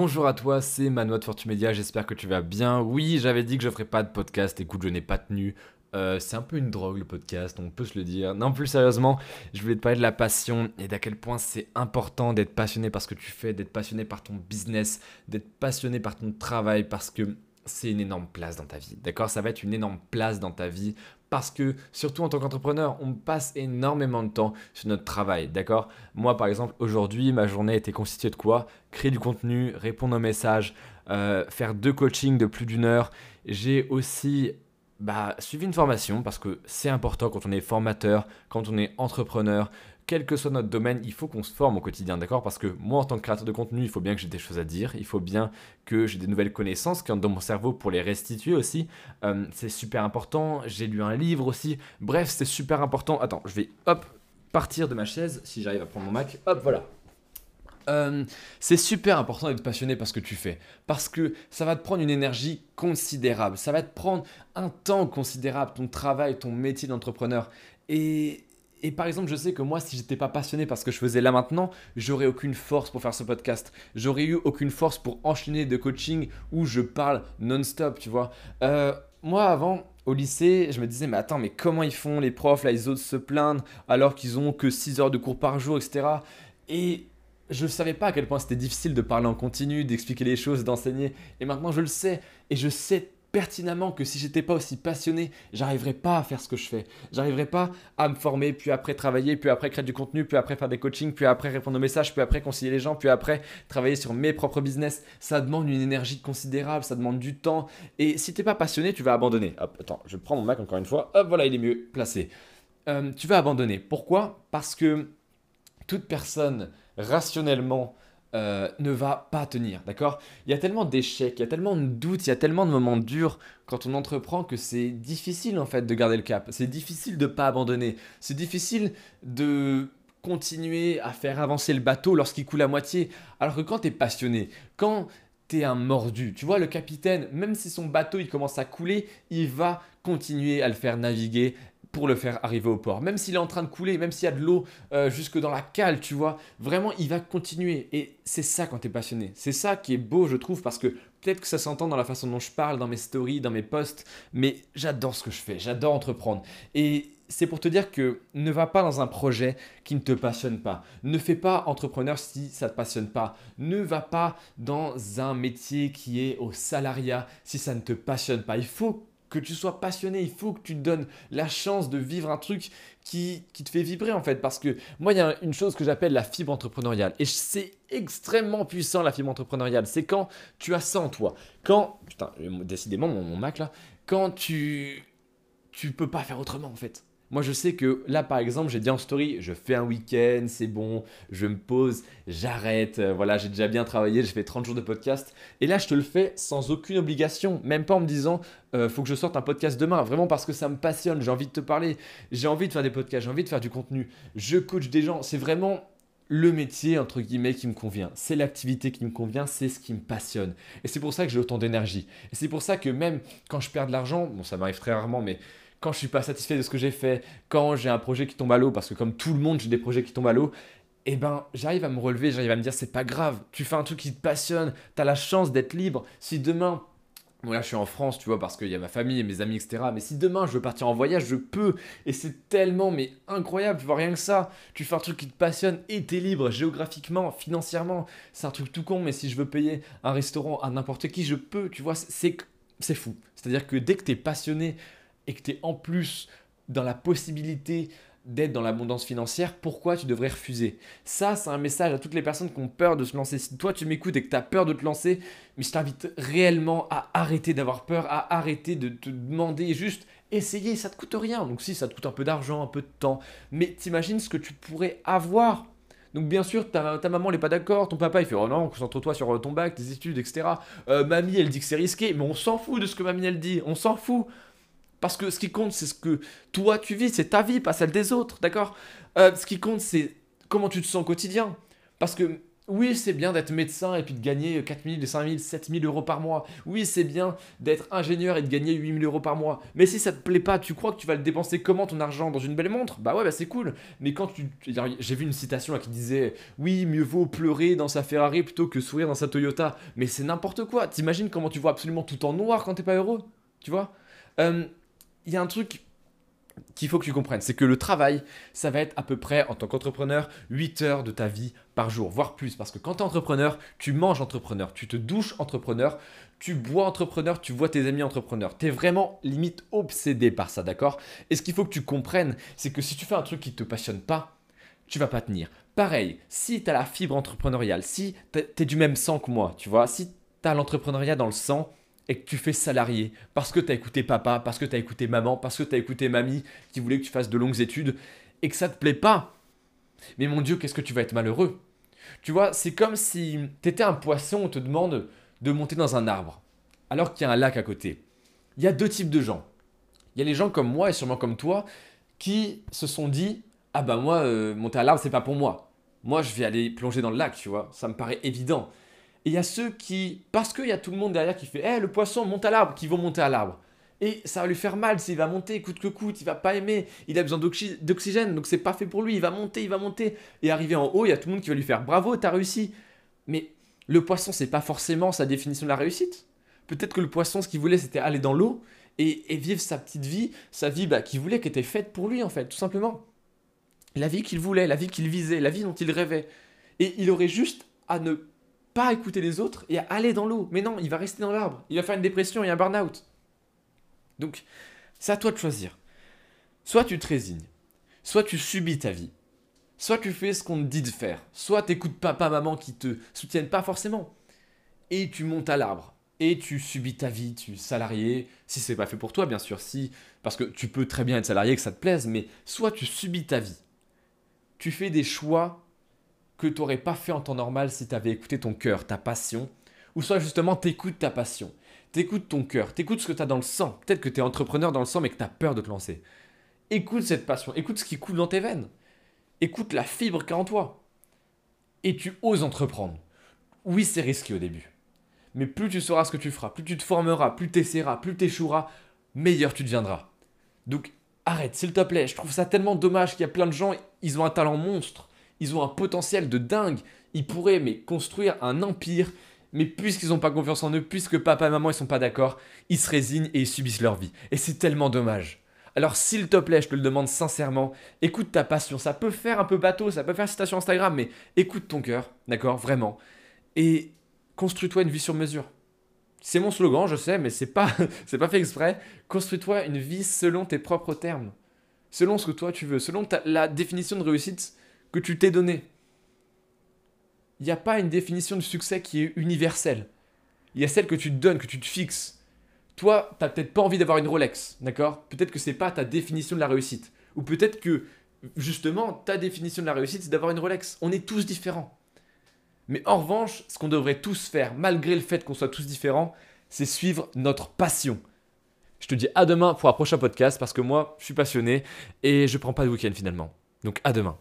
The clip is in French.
Bonjour à toi, c'est Manoa de Fortune Media, j'espère que tu vas bien. Oui, j'avais dit que je ferais pas de podcast, écoute, je n'ai pas tenu. Euh, c'est un peu une drogue le podcast, on peut se le dire. Non, plus sérieusement, je voulais te parler de la passion et d'à quel point c'est important d'être passionné par ce que tu fais, d'être passionné par ton business, d'être passionné par ton travail parce que c'est une énorme place dans ta vie. D'accord? Ça va être une énorme place dans ta vie parce que, surtout en tant qu'entrepreneur, on passe énormément de temps sur notre travail. D'accord? Moi, par exemple, aujourd'hui, ma journée était constituée de quoi? Créer du contenu, répondre aux messages, euh, faire deux coachings de plus d'une heure. J'ai aussi bah, suivi une formation parce que c'est important quand on est formateur, quand on est entrepreneur, quel que soit notre domaine, il faut qu'on se forme au quotidien, d'accord? Parce que moi, en tant que créateur de contenu, il faut bien que j'ai des choses à dire, il faut bien que j'ai des nouvelles connaissances qui entrent dans mon cerveau pour les restituer aussi. Euh, c'est super important. J'ai lu un livre aussi. Bref, c'est super important. Attends, je vais hop partir de ma chaise si j'arrive à prendre mon Mac. Hop, voilà. Euh, c'est super important d'être passionné par ce que tu fais. Parce que ça va te prendre une énergie considérable. Ça va te prendre un temps considérable, ton travail, ton métier d'entrepreneur. Et et par exemple, je sais que moi, si j'étais pas passionné par ce que je faisais là maintenant, j'aurais aucune force pour faire ce podcast. J'aurais eu aucune force pour enchaîner de coaching où je parle non-stop, tu vois. Euh, moi, avant, au lycée, je me disais, mais attends, mais comment ils font les profs, là, ils osent se plaindre alors qu'ils ont que 6 heures de cours par jour, etc. Et je ne savais pas à quel point c'était difficile de parler en continu, d'expliquer les choses, d'enseigner. Et maintenant, je le sais. Et je sais pertinemment que si j'étais pas aussi passionné, j'arriverais pas à faire ce que je fais. J'arriverais pas à me former, puis après travailler, puis après créer du contenu, puis après faire des coachings, puis après répondre aux messages, puis après concilier les gens, puis après travailler sur mes propres business. Ça demande une énergie considérable, ça demande du temps. Et si t'es pas passionné, tu vas abandonner. Hop, attends, je prends mon Mac encore une fois. Hop, voilà, il est mieux placé. Euh, tu vas abandonner. Pourquoi? Parce que toute personne rationnellement euh, ne va pas tenir, d'accord? Il y a tellement d'échecs, il y a tellement de doutes, il y a tellement de moments durs quand on entreprend que c'est difficile en fait de garder le cap. C'est difficile de ne pas abandonner. C'est difficile de continuer à faire avancer le bateau lorsqu'il coule à moitié. Alors que quand tu es passionné, quand tu es un mordu. Tu vois, le capitaine, même si son bateau il commence à couler, il va continuer à le faire naviguer pour le faire arriver au port. Même s'il est en train de couler, même s'il y a de l'eau euh, jusque dans la cale, tu vois, vraiment, il va continuer. Et c'est ça quand tu es passionné. C'est ça qui est beau, je trouve, parce que peut-être que ça s'entend dans la façon dont je parle, dans mes stories, dans mes posts, mais j'adore ce que je fais, j'adore entreprendre. Et c'est pour te dire que ne va pas dans un projet qui ne te passionne pas. Ne fais pas entrepreneur si ça ne te passionne pas. Ne va pas dans un métier qui est au salariat si ça ne te passionne pas. Il faut que tu sois passionné, il faut que tu te donnes la chance de vivre un truc qui, qui te fait vibrer en fait. Parce que moi, il y a une chose que j'appelle la fibre entrepreneuriale. Et c'est extrêmement puissant la fibre entrepreneuriale. C'est quand tu as ça en toi. Quand, putain, décidément, mon, mon Mac là, quand tu, tu peux pas faire autrement en fait. Moi, je sais que là, par exemple, j'ai dit en story, je fais un week-end, c'est bon, je me pose, j'arrête. Euh, voilà, j'ai déjà bien travaillé, j'ai fait 30 jours de podcast. Et là, je te le fais sans aucune obligation, même pas en me disant, euh, faut que je sorte un podcast demain, vraiment parce que ça me passionne, j'ai envie de te parler, j'ai envie de faire des podcasts, j'ai envie de faire du contenu. Je coach des gens, c'est vraiment le métier, entre guillemets, qui me convient. C'est l'activité qui me convient, c'est ce qui me passionne. Et c'est pour ça que j'ai autant d'énergie. Et c'est pour ça que même quand je perds de l'argent, bon, ça m'arrive très rarement, mais quand je suis pas satisfait de ce que j'ai fait, quand j'ai un projet qui tombe à l'eau, parce que comme tout le monde, j'ai des projets qui tombent à l'eau, eh ben, j'arrive à me relever, j'arrive à me dire, c'est pas grave, tu fais un truc qui te passionne, tu as la chance d'être libre. Si demain, Bon là je suis en France, tu vois, parce qu'il y a ma famille et mes amis, etc. Mais si demain je veux partir en voyage, je peux. Et c'est tellement, mais incroyable, tu vois, rien que ça. Tu fais un truc qui te passionne et t'es libre géographiquement, financièrement. C'est un truc tout con, mais si je veux payer un restaurant à n'importe qui, je peux, tu vois, c'est fou. C'est-à-dire que dès que t'es passionné et que tu es en plus dans la possibilité d'être dans l'abondance financière, pourquoi tu devrais refuser? Ça, c'est un message à toutes les personnes qui ont peur de se lancer. Si toi tu m'écoutes et que tu as peur de te lancer, mais je t'invite réellement à arrêter d'avoir peur, à arrêter de te demander juste essayer, ça te coûte rien. Donc si, ça te coûte un peu d'argent, un peu de temps, mais t'imagines ce que tu pourrais avoir donc bien sûr, ta, maman n'est pas d'accord, ton papa il fait oh non, concentre-toi sur euh, ton bac, tes études, etc. Euh, mamie elle dit que c'est risqué, mais on s'en fout de ce que mamie elle dit, on s'en fout. Parce que ce qui compte, c'est ce que toi tu vis, c'est ta vie, pas celle des autres, d'accord? Euh, Ce qui compte, c'est comment tu te sens au quotidien. Parce que Oui, c'est bien d'être médecin et puis de gagner 4000, 5000, 7000 euros par mois. Oui, c'est bien d'être ingénieur et de gagner 8000 euros par mois. Mais si ça te plaît pas, tu crois que tu vas le dépenser comment ton argent Dans une belle montre? Bah ouais, bah c'est cool. Mais quand tu. J'ai vu une citation qui disait Oui, mieux vaut pleurer dans sa Ferrari plutôt que sourire dans sa Toyota. Mais c'est n'importe quoi. T'imagines comment tu vois absolument tout en noir quand t'es pas heureux? Tu vois? Euh, Il y a un truc qu'il faut que tu comprennes, c'est que le travail, ça va être à peu près, en tant qu'entrepreneur, 8 heures de ta vie par jour, voire plus. Parce que quand tu es entrepreneur, tu manges entrepreneur, tu te douches entrepreneur, tu bois entrepreneur, tu vois tes amis entrepreneurs. Tu es vraiment limite obsédé par ça, d'accord? Et ce qu'il faut que tu comprennes, c'est que si tu fais un truc qui ne te passionne pas, tu vas pas tenir. Pareil, si tu as la fibre entrepreneuriale, si tu es du même sang que moi, tu vois, si tu as l'entrepreneuriat dans le sang, et que tu fais salarié parce que tu as écouté papa, parce que tu as écouté maman, parce que tu as écouté mamie qui voulait que tu fasses de longues études et que ça te plaît pas. Mais mon Dieu, qu'est-ce que tu vas être malheureux. Tu vois, c'est comme si tu étais un poisson, on te demande de monter dans un arbre alors qu'il y a un lac à côté. Il y a deux types de gens. Il y a les gens comme moi et sûrement comme toi qui se sont dit Ah bah moi, euh, monter à l'arbre, c'est pas pour moi. Moi, je vais aller plonger dans le lac, tu vois. Ça me paraît évident. Et il y a ceux qui, parce qu'il y a tout le monde derrière qui fait Eh, le poisson monte à l'arbre, qui vont monter à l'arbre. Et ça va lui faire mal s'il va monter, coûte que coûte, il va pas aimer, il a besoin d'oxygène, donc c'est pas fait pour lui, il va monter, il va monter. Et arrivé en haut, il y a tout le monde qui va lui faire bravo, t'as réussi. Mais le poisson, c'est pas forcément sa définition de la réussite. Peut-être que le poisson, ce qu'il voulait, c'était aller dans l'eau et, vivre sa petite vie, sa vie bah, qu'il voulait, qui était faite pour lui, en fait, tout simplement. La vie qu'il voulait, la vie qu'il visait, la vie dont il rêvait. Et il aurait juste à ne pas écouter les autres et à aller dans l'eau. Mais non, il va rester dans l'arbre. Il va faire une dépression et un burn-out. Donc, c'est à toi de choisir. Soit tu te résignes, soit tu subis ta vie, soit tu fais ce qu'on te dit de faire, soit tu écoutes papa, maman qui te soutiennent pas forcément, et tu montes à l'arbre, et tu subis ta vie, tu salarié, si c'est pas fait pour toi, bien sûr, si, parce que tu peux très bien être salarié, que ça te plaise, mais soit tu subis ta vie, tu fais des choix que tu n'aurais pas fait en temps normal si tu avais écouté ton cœur, ta passion, ou soit justement t'écoutes ta passion, t'écoutes ton cœur, t'écoutes ce que tu as dans le sang. Peut-être que tu es entrepreneur dans le sang mais que tu peur de te lancer. Écoute cette passion, écoute ce qui coule dans tes veines, écoute la fibre qu'il y a en toi. Et tu oses entreprendre. Oui, c'est risqué au début. Mais plus tu sauras ce que tu feras, plus tu te formeras, plus tu essaieras, plus tu échoueras, meilleur tu deviendras. Donc arrête, s'il te plaît, je trouve ça tellement dommage qu'il y a plein de gens, ils ont un talent monstre ils ont un potentiel de dingue. Ils pourraient mais construire un empire. Mais puisqu'ils n'ont pas confiance en eux, puisque papa et maman ils sont pas d'accord, ils se résignent et ils subissent leur vie. Et c'est tellement dommage. Alors s'il te plaît, je te le demande sincèrement, écoute ta passion. Ça peut faire un peu bateau, ça peut faire citation Instagram, mais écoute ton cœur, d'accord, vraiment. Et construis-toi une vie sur mesure. C'est mon slogan, je sais, mais c'est pas, c'est pas fait exprès. Construis-toi une vie selon tes propres termes, selon ce que toi tu veux, selon la définition de réussite que tu t'es donné. Il n'y a pas une définition de succès qui est universelle. Il y a celle que tu te donnes, que tu te fixes. Toi, tu n'as peut-être pas envie d'avoir une Rolex, d'accord? Peut-être que c'est pas ta définition de la réussite. Ou peut-être que, justement, ta définition de la réussite, c'est d'avoir une Rolex. On est tous différents. Mais en revanche, ce qu'on devrait tous faire, malgré le fait qu'on soit tous différents, c'est suivre notre passion. Je te dis à demain pour un prochain podcast parce que moi, je suis passionné et je prends pas de week-end finalement. Donc à demain.